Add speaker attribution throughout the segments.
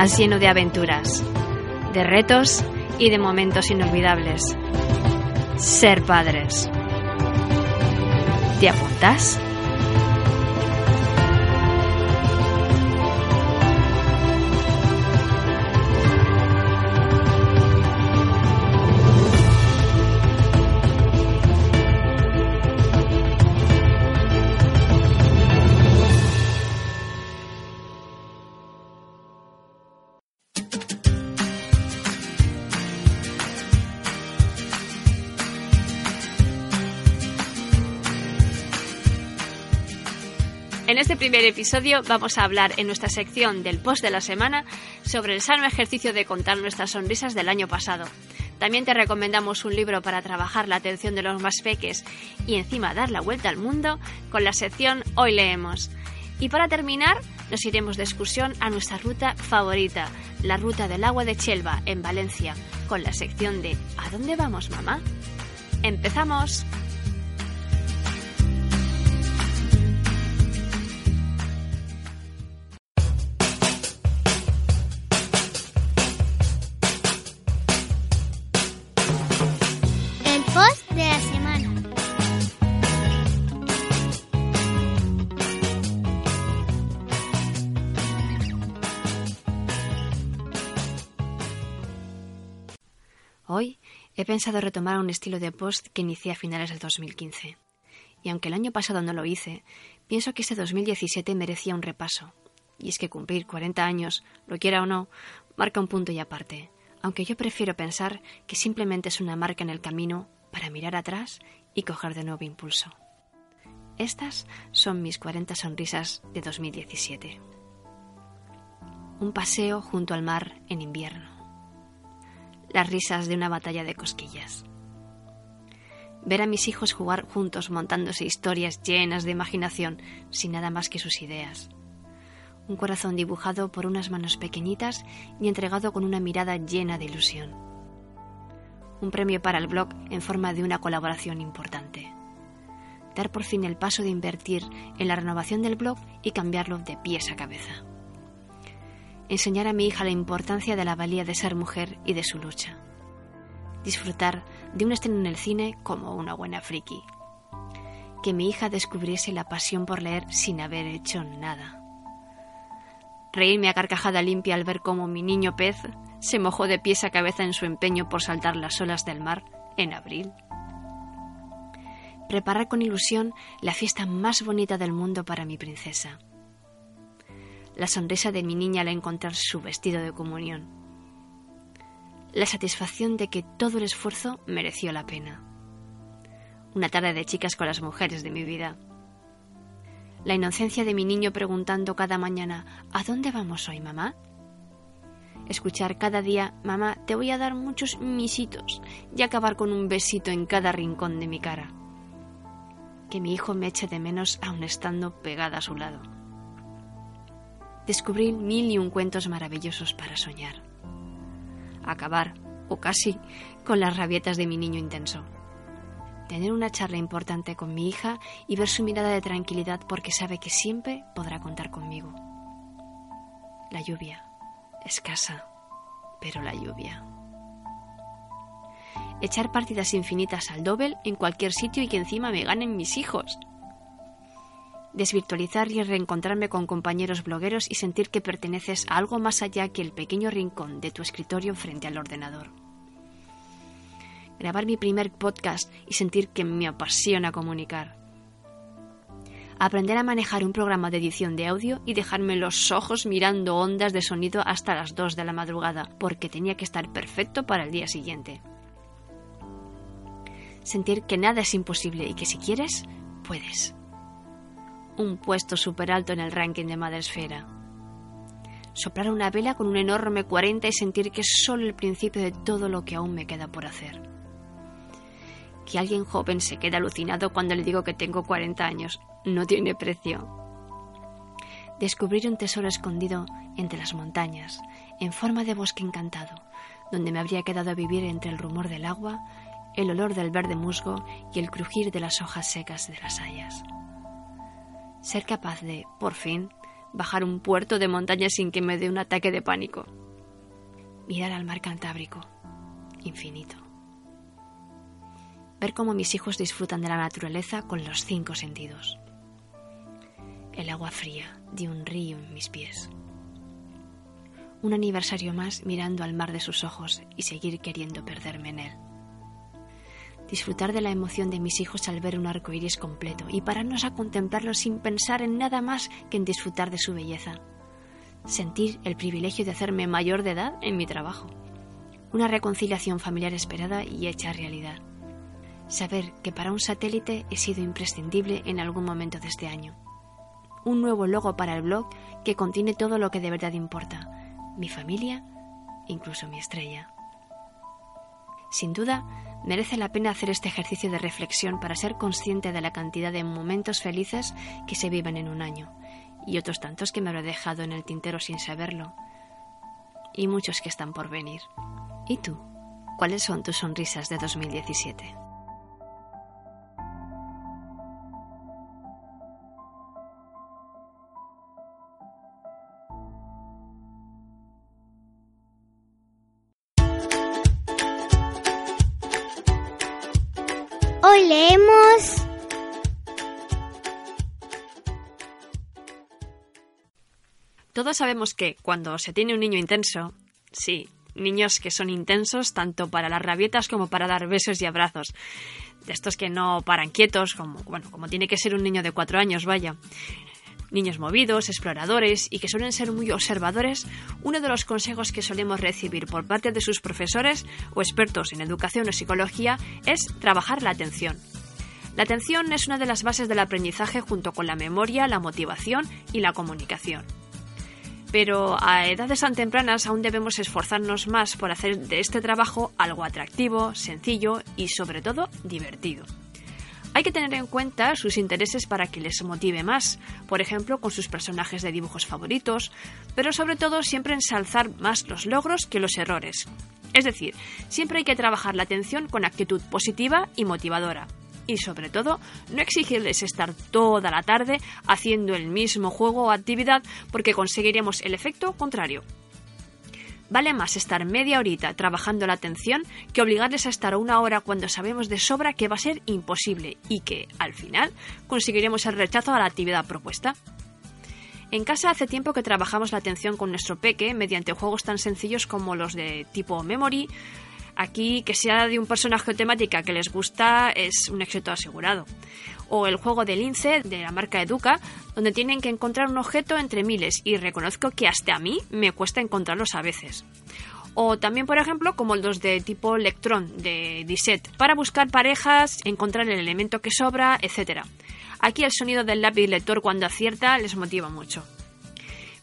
Speaker 1: Más lleno de aventuras, de retos y de momentos inolvidables. Ser padres. ¿Te apuntas? Primer episodio vamos a hablar en nuestra sección del post de la semana sobre el sano ejercicio de contar nuestras sonrisas del año pasado. También te recomendamos un libro para trabajar la atención de los más peques y encima dar la vuelta al mundo con la sección Hoy leemos. Y para terminar, nos iremos de excursión a nuestra ruta favorita, la ruta del agua de Chelva, en Valencia, con la sección de ¿A dónde vamos, mamá? ¡Empezamos! Hoy he pensado retomar un estilo de post que inicié a finales del 2015. Y aunque el año pasado no lo hice, pienso que este 2017 merecía un repaso. Y es que cumplir 40 años, lo quiera o no, marca un punto y aparte, aunque yo prefiero pensar que simplemente es una marca en el camino para mirar atrás y coger de nuevo impulso. Estas son mis 40 sonrisas de 2017. Un paseo junto al mar en invierno las risas de una batalla de cosquillas. Ver a mis hijos jugar juntos montándose historias llenas de imaginación sin nada más que sus ideas. Un corazón dibujado por unas manos pequeñitas y entregado con una mirada llena de ilusión. Un premio para el blog en forma de una colaboración importante. Dar por fin el paso de invertir en la renovación del blog y cambiarlo de pies a cabeza enseñar a mi hija la importancia de la valía de ser mujer y de su lucha. Disfrutar de un estreno en el cine como una buena friki. Que mi hija descubriese la pasión por leer sin haber hecho nada. Reírme a carcajada limpia al ver cómo mi niño pez se mojó de pies a cabeza en su empeño por saltar las olas del mar en abril. Preparar con ilusión la fiesta más bonita del mundo para mi princesa la sonrisa de mi niña al encontrar su vestido de comunión, la satisfacción de que todo el esfuerzo mereció la pena, una tarde de chicas con las mujeres de mi vida, la inocencia de mi niño preguntando cada mañana ¿A dónde vamos hoy, mamá? Escuchar cada día, mamá, te voy a dar muchos misitos y acabar con un besito en cada rincón de mi cara. Que mi hijo me eche de menos aun estando pegada a su lado descubrir mil y un cuentos maravillosos para soñar. Acabar, o casi, con las rabietas de mi niño intenso. Tener una charla importante con mi hija y ver su mirada de tranquilidad porque sabe que siempre podrá contar conmigo. La lluvia, escasa, pero la lluvia. echar partidas infinitas al doble en cualquier sitio y que encima me ganen mis hijos. Desvirtualizar y reencontrarme con compañeros blogueros y sentir que perteneces a algo más allá que el pequeño rincón de tu escritorio frente al ordenador. Grabar mi primer podcast y sentir que me apasiona comunicar. Aprender a manejar un programa de edición de audio y dejarme los ojos mirando ondas de sonido hasta las 2 de la madrugada, porque tenía que estar perfecto para el día siguiente sentir que nada es imposible y que si quieres, puedes. Un puesto súper alto en el ranking de Madresfera. Soplar una vela con un enorme 40 y sentir que es solo el principio de todo lo que aún me queda por hacer. Que alguien joven se quede alucinado cuando le digo que tengo 40 años no tiene precio. Descubrir un tesoro escondido entre las montañas, en forma de bosque encantado, donde me habría quedado a vivir entre el rumor del agua el olor del verde musgo y el crujir de las hojas secas de las hayas. Ser capaz de, por fin, bajar un puerto de montaña sin que me dé un ataque de pánico. Mirar al mar Cantábrico, infinito. Ver cómo mis hijos disfrutan de la naturaleza con los cinco sentidos. El agua fría de un río en mis pies. Un aniversario más mirando al mar de sus ojos y seguir queriendo perderme en él disfrutar de la emoción de mis hijos al ver un arco iris completo y pararnos a contemplarlo sin pensar en nada más que en disfrutar de su belleza. Sentir el privilegio de hacerme mayor de edad en mi trabajo. Una reconciliación familiar esperada y hecha realidad. Saber que para un satélite he sido imprescindible en algún momento de este año. Un nuevo logo para el blog que contiene todo lo que de verdad importa. Mi familia, incluso mi estrella. Sin duda, merece la pena hacer este ejercicio de reflexión para ser consciente de la cantidad de momentos felices que se viven en un año y otros tantos que me habré dejado en el tintero sin saberlo y muchos que están por venir. ¿Y tú? ¿Cuáles son tus sonrisas de 2017? Todos sabemos que cuando se tiene un niño intenso, sí, niños que son intensos tanto para las rabietas como para dar besos y abrazos, de estos que no paran quietos, como, bueno, como tiene que ser un niño de cuatro años, vaya niños movidos, exploradores y que suelen ser muy observadores, uno de los consejos que solemos recibir por parte de sus profesores o expertos en educación o psicología es trabajar la atención. La atención es una de las bases del aprendizaje junto con la memoria, la motivación y la comunicación. Pero a edades tan tempranas aún debemos esforzarnos más por hacer de este trabajo algo atractivo, sencillo y sobre todo divertido. Hay que tener en cuenta sus intereses para que les motive más, por ejemplo, con sus personajes de dibujos favoritos, pero sobre todo siempre ensalzar más los logros que los errores. Es decir, siempre hay que trabajar la atención con actitud positiva y motivadora. Y sobre todo, no exigirles estar toda la tarde haciendo el mismo juego o actividad porque conseguiremos el efecto contrario. Vale más estar media horita trabajando la atención que obligarles a estar una hora cuando sabemos de sobra que va a ser imposible y que, al final, conseguiremos el rechazo a la actividad propuesta. En casa hace tiempo que trabajamos la atención con nuestro peque mediante juegos tan sencillos como los de tipo memory. Aquí, que sea de un personaje o temática que les gusta, es un éxito asegurado o el juego del lince de la marca Educa, donde tienen que encontrar un objeto entre miles y reconozco que hasta a mí me cuesta encontrarlos a veces. O también, por ejemplo, como los de tipo Electron de Disset, para buscar parejas, encontrar el elemento que sobra, etc. Aquí el sonido del lápiz lector cuando acierta les motiva mucho.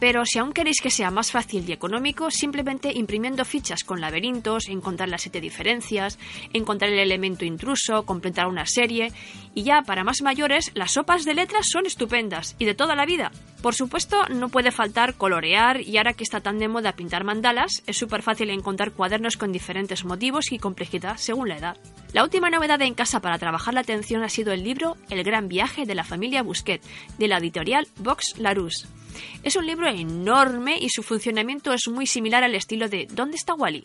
Speaker 1: Pero si aún queréis que sea más fácil y económico, simplemente imprimiendo fichas con laberintos, encontrar las siete diferencias, encontrar el elemento intruso, completar una serie. Y ya para más mayores, las sopas de letras son estupendas y de toda la vida. Por supuesto, no puede faltar colorear y ahora que está tan de moda pintar mandalas, es súper fácil encontrar cuadernos con diferentes motivos y complejidad según la edad. La última novedad en casa para trabajar la atención ha sido el libro El gran viaje de la familia Busquet, de la editorial Vox Larousse. Es un libro enorme y su funcionamiento es muy similar al estilo de ¿Dónde está Wally?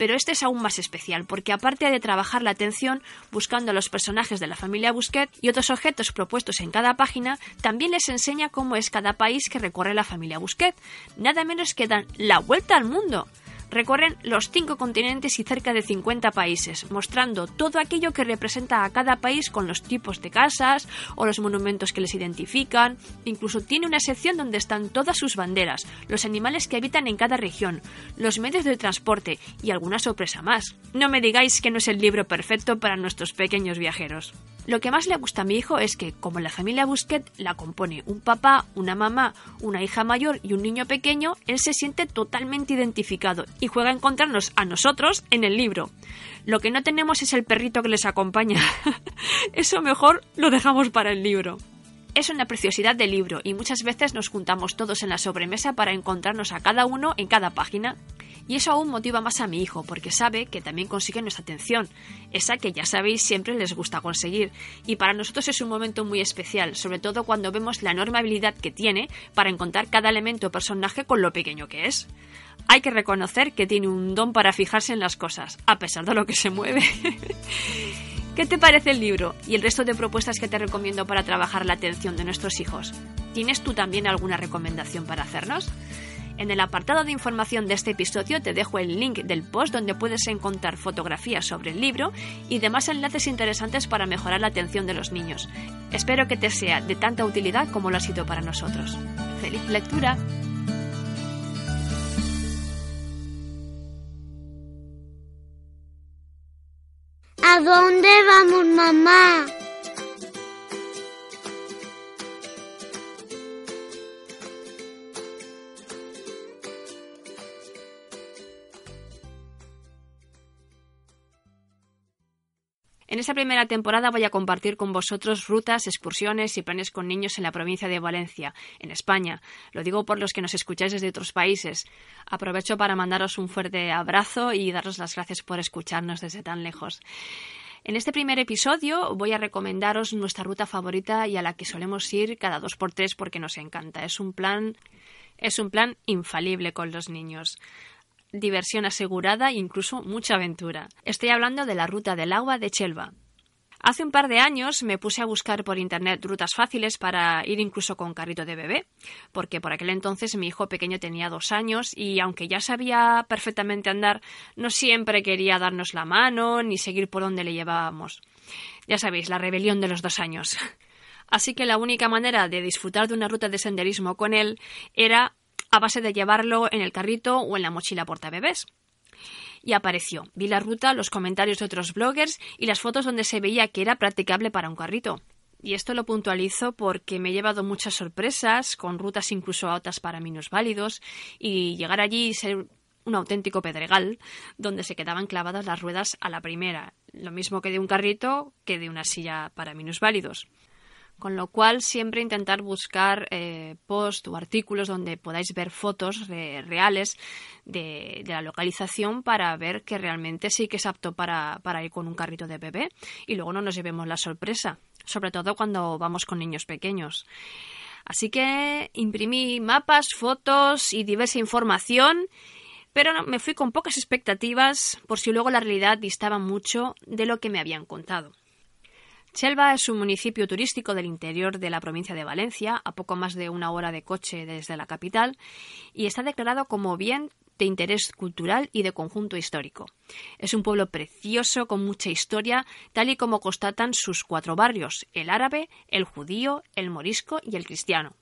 Speaker 1: pero este es aún más especial porque aparte de trabajar la atención buscando a los personajes de la familia Busquet y otros objetos propuestos en cada página, también les enseña cómo es cada país que recorre la familia Busquet, nada menos que dan la vuelta al mundo. Recorren los cinco continentes y cerca de 50 países, mostrando todo aquello que representa a cada país con los tipos de casas o los monumentos que les identifican. Incluso tiene una sección donde están todas sus banderas, los animales que habitan en cada región, los medios de transporte y alguna sorpresa más. No me digáis que no es el libro perfecto para nuestros pequeños viajeros. Lo que más le gusta a mi hijo es que, como la familia Busquet la compone un papá, una mamá, una hija mayor y un niño pequeño, él se siente totalmente identificado y juega a encontrarnos a nosotros en el libro. Lo que no tenemos es el perrito que les acompaña. Eso mejor lo dejamos para el libro. Es una preciosidad de libro y muchas veces nos juntamos todos en la sobremesa para encontrarnos a cada uno en cada página. Y eso aún motiva más a mi hijo, porque sabe que también consigue nuestra atención, esa que ya sabéis siempre les gusta conseguir. Y para nosotros es un momento muy especial, sobre todo cuando vemos la enorme habilidad que tiene para encontrar cada elemento o personaje con lo pequeño que es. Hay que reconocer que tiene un don para fijarse en las cosas, a pesar de lo que se mueve. ¿Qué te parece el libro y el resto de propuestas que te recomiendo para trabajar la atención de nuestros hijos? ¿Tienes tú también alguna recomendación para hacernos? En el apartado de información de este episodio te dejo el link del post donde puedes encontrar fotografías sobre el libro y demás enlaces interesantes para mejorar la atención de los niños. Espero que te sea de tanta utilidad como lo ha sido para nosotros. ¡Feliz lectura!
Speaker 2: ¿A dónde vamos, mamá?
Speaker 1: En esta primera temporada voy a compartir con vosotros rutas, excursiones y planes con niños en la provincia de Valencia, en España. Lo digo por los que nos escucháis desde otros países. Aprovecho para mandaros un fuerte abrazo y daros las gracias por escucharnos desde tan lejos. En este primer episodio voy a recomendaros nuestra ruta favorita y a la que solemos ir cada dos por tres porque nos encanta. Es un plan, es un plan infalible con los niños diversión asegurada e incluso mucha aventura. Estoy hablando de la ruta del agua de Chelva. Hace un par de años me puse a buscar por internet rutas fáciles para ir incluso con carrito de bebé, porque por aquel entonces mi hijo pequeño tenía dos años y aunque ya sabía perfectamente andar, no siempre quería darnos la mano ni seguir por donde le llevábamos. Ya sabéis, la rebelión de los dos años. Así que la única manera de disfrutar de una ruta de senderismo con él era a base de llevarlo en el carrito o en la mochila portabebés. Y apareció. Vi la ruta, los comentarios de otros bloggers y las fotos donde se veía que era practicable para un carrito. Y esto lo puntualizo porque me he llevado muchas sorpresas, con rutas incluso altas para minusválidos, y llegar allí y ser un auténtico pedregal, donde se quedaban clavadas las ruedas a la primera, lo mismo que de un carrito que de una silla para minusválidos. Con lo cual, siempre intentar buscar eh, posts o artículos donde podáis ver fotos reales de, la localización para ver que realmente sí que es apto para, para ir con un carrito de bebé y luego no nos llevemos la sorpresa, sobre todo cuando vamos con niños pequeños. Así que imprimí mapas, fotos y diversa información pero me fui con pocas expectativas por si luego la realidad distaba mucho de lo que me habían contado. Chelva es un municipio turístico del interior de la provincia de Valencia, a poco más de una hora de coche desde la capital, y está declarado como bien de interés cultural y de conjunto histórico. Es un pueblo precioso con mucha historia, tal y como constatan sus cuatro barrios, el árabe, el judío, el morisco y el cristiano.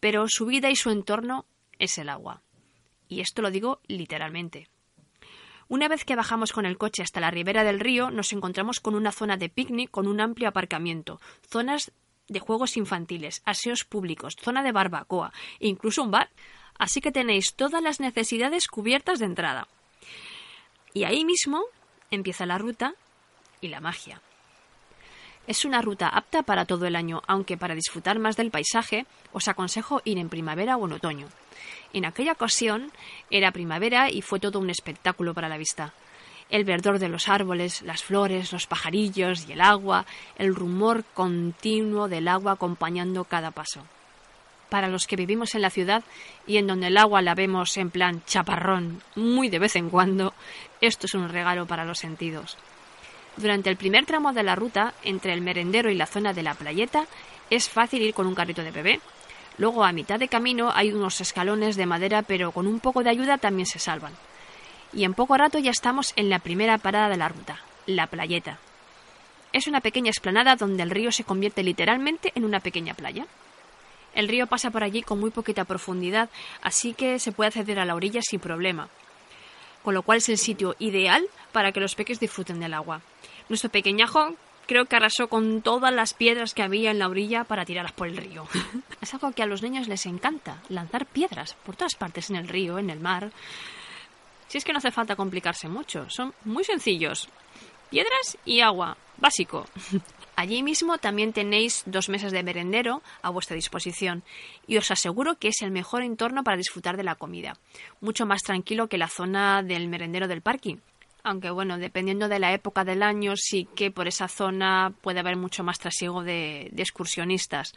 Speaker 1: Pero su vida y su entorno es el agua. Y esto lo digo literalmente. Una vez que bajamos con el coche hasta la ribera del río, nos encontramos con una zona de picnic con un amplio aparcamiento, zonas de juegos infantiles, aseos públicos, zona de barbacoa e incluso un bar. Así que tenéis todas las necesidades cubiertas de entrada. Y ahí mismo empieza la ruta y la magia. Es una ruta apta para todo el año, aunque para disfrutar más del paisaje os aconsejo ir en primavera o en otoño. En aquella ocasión era primavera y fue todo un espectáculo para la vista. El verdor de los árboles, las flores, los pajarillos y el agua, el rumor continuo del agua acompañando cada paso. para los que vivimos en la ciudad y en donde el agua la vemos en plan chaparrón muy de vez en cuando, esto es un regalo para los sentidos. Durante el primer tramo de la ruta, entre el merendero y la zona de la playeta, es fácil ir con un carrito de bebé. Luego, a mitad de camino, hay unos escalones de madera, pero con un poco de ayuda también se salvan. Y en poco rato ya estamos en la primera parada de la ruta, la playeta. Es una pequeña explanada donde el río se convierte literalmente en una pequeña playa. El río pasa por allí con muy poquita profundidad, así que se puede acceder a la orilla sin problema, con lo cual es el sitio ideal para que los peques disfruten del agua. Nuestro pequeñajo creo que arrasó con todas las piedras que había en la orilla para tirarlas por el río. es algo que a los niños les encanta, lanzar piedras por todas partes en el río, en el mar. Si es que no hace falta complicarse mucho, son muy sencillos. Piedras y agua, básico. Allí mismo también tenéis dos mesas de merendero a vuestra disposición y os aseguro que es el mejor entorno para disfrutar de la comida, mucho más tranquilo que la zona del merendero del parking aunque bueno, dependiendo de la época del año, sí que por esa zona puede haber mucho más trasiego de, excursionistas.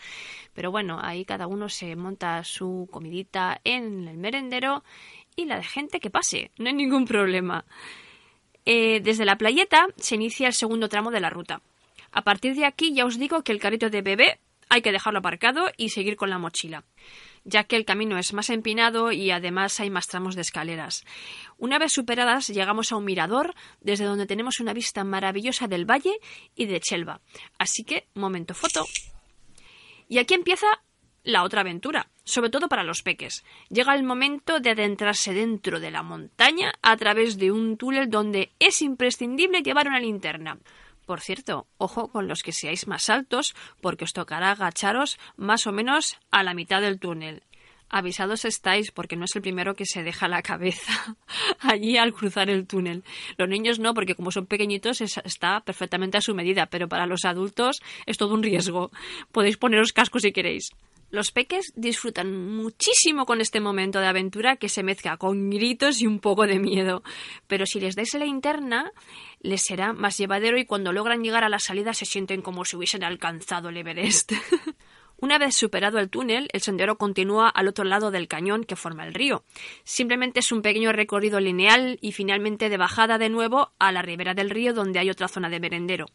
Speaker 1: Pero bueno, ahí cada uno se monta su comidita en el merendero y la de gente que pase, no hay ningún problema. Eh, desde la playeta se inicia el segundo tramo de la ruta. A partir de aquí ya os digo que el carrito de bebé hay que dejarlo aparcado y seguir con la mochila ya que el camino es más empinado y además hay más tramos de escaleras. Una vez superadas, llegamos a un mirador desde donde tenemos una vista maravillosa del valle y de Chelva. Así que, momento foto. Y aquí empieza la otra aventura, sobre todo para los peques. Llega el momento de adentrarse dentro de la montaña a través de un túnel donde es imprescindible llevar una linterna. Por cierto, ojo con los que seáis más altos, porque os tocará agacharos más o menos a la mitad del túnel. Avisados estáis porque no es el primero que se deja la cabeza allí al cruzar el túnel. Los niños no, porque como son pequeñitos está perfectamente a su medida, pero para los adultos es todo un riesgo. Podéis poneros cascos si queréis. Los peques disfrutan muchísimo con este momento de aventura que se mezcla con gritos y un poco de miedo. Pero si les dais la interna, les será más llevadero y cuando logran llegar a la salida se sienten como si hubiesen alcanzado el Everest. Una vez superado el túnel, el sendero continúa al otro lado del cañón que forma el río. Simplemente es un pequeño recorrido lineal y finalmente de bajada de nuevo a la ribera del río donde hay otra zona de merendero.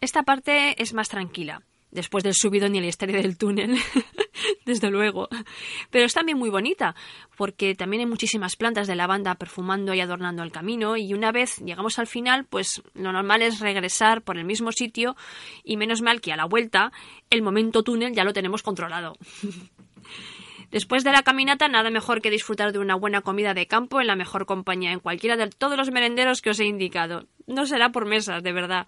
Speaker 1: Esta parte es más tranquila después del subido ni la historia del túnel, desde luego. Pero es también muy bonita, porque también hay muchísimas plantas de lavanda perfumando y adornando el camino, y una vez llegamos al final, pues lo normal es regresar por el mismo sitio, y menos mal que a la vuelta el momento túnel ya lo tenemos controlado. Después de la caminata, nada mejor que disfrutar de una buena comida de campo en la mejor compañía, en cualquiera de todos los merenderos que os he indicado. No será por mesas, de verdad.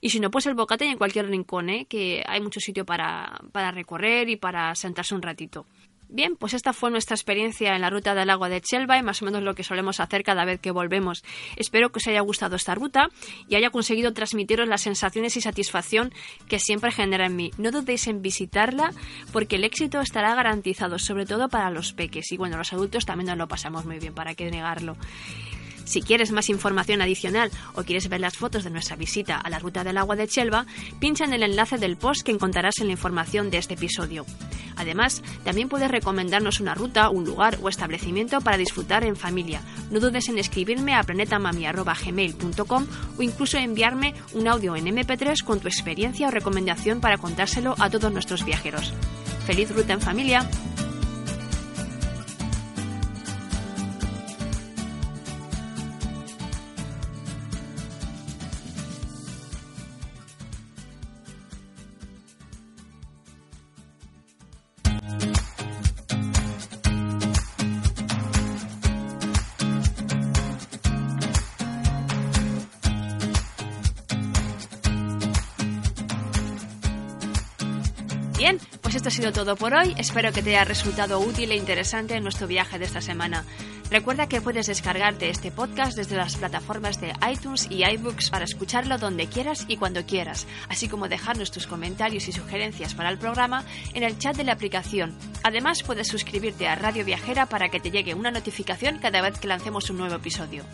Speaker 1: Y si no, pues el bocate en cualquier rincón, ¿eh? que hay mucho sitio para, para recorrer y para sentarse un ratito. Bien, pues esta fue nuestra experiencia en la ruta del agua de Chelva y más o menos lo que solemos hacer cada vez que volvemos. Espero que os haya gustado esta ruta y haya conseguido transmitiros las sensaciones y satisfacción que siempre genera en mí. No dudéis en visitarla porque el éxito estará garantizado, sobre todo para los peques. Y bueno, los adultos también nos lo pasamos muy bien, para qué negarlo. Si quieres más información adicional o quieres ver las fotos de nuestra visita a la ruta del agua de Chelva, pincha en el enlace del post que encontrarás en la información de este episodio. Además, también puedes recomendarnos una ruta, un lugar o establecimiento para disfrutar en familia. No dudes en escribirme a planetamami.gmail.com o incluso enviarme un audio en MP3 con tu experiencia o recomendación para contárselo a todos nuestros viajeros. ¡Feliz ruta en familia! Sido todo por hoy. Espero que te haya resultado útil e interesante nuestro viaje de esta semana. Recuerda que puedes descargarte este podcast desde las plataformas de iTunes y iBooks para escucharlo donde quieras y cuando quieras, así como dejarnos tus comentarios y sugerencias para el programa en el chat de la aplicación. Además, puedes suscribirte a Radio Viajera para que te llegue una notificación cada vez que lancemos un nuevo episodio.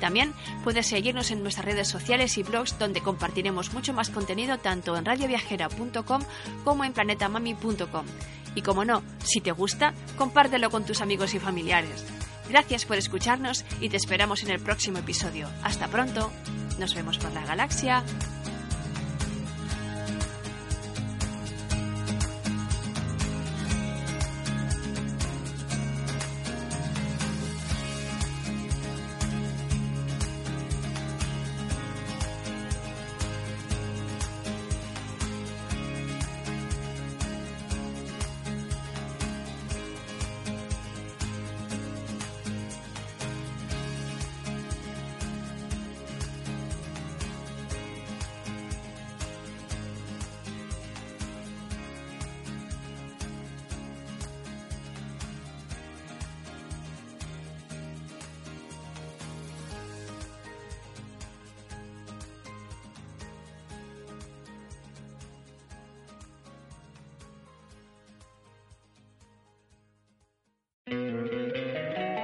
Speaker 1: También puedes seguirnos en nuestras redes sociales y blogs donde compartiremos mucho más contenido tanto en radioviajera.com como en planetamami.com. Y como no, si te gusta, compártelo con tus amigos y familiares. Gracias por escucharnos y te esperamos en el próximo episodio. Hasta pronto. Nos vemos por la galaxia.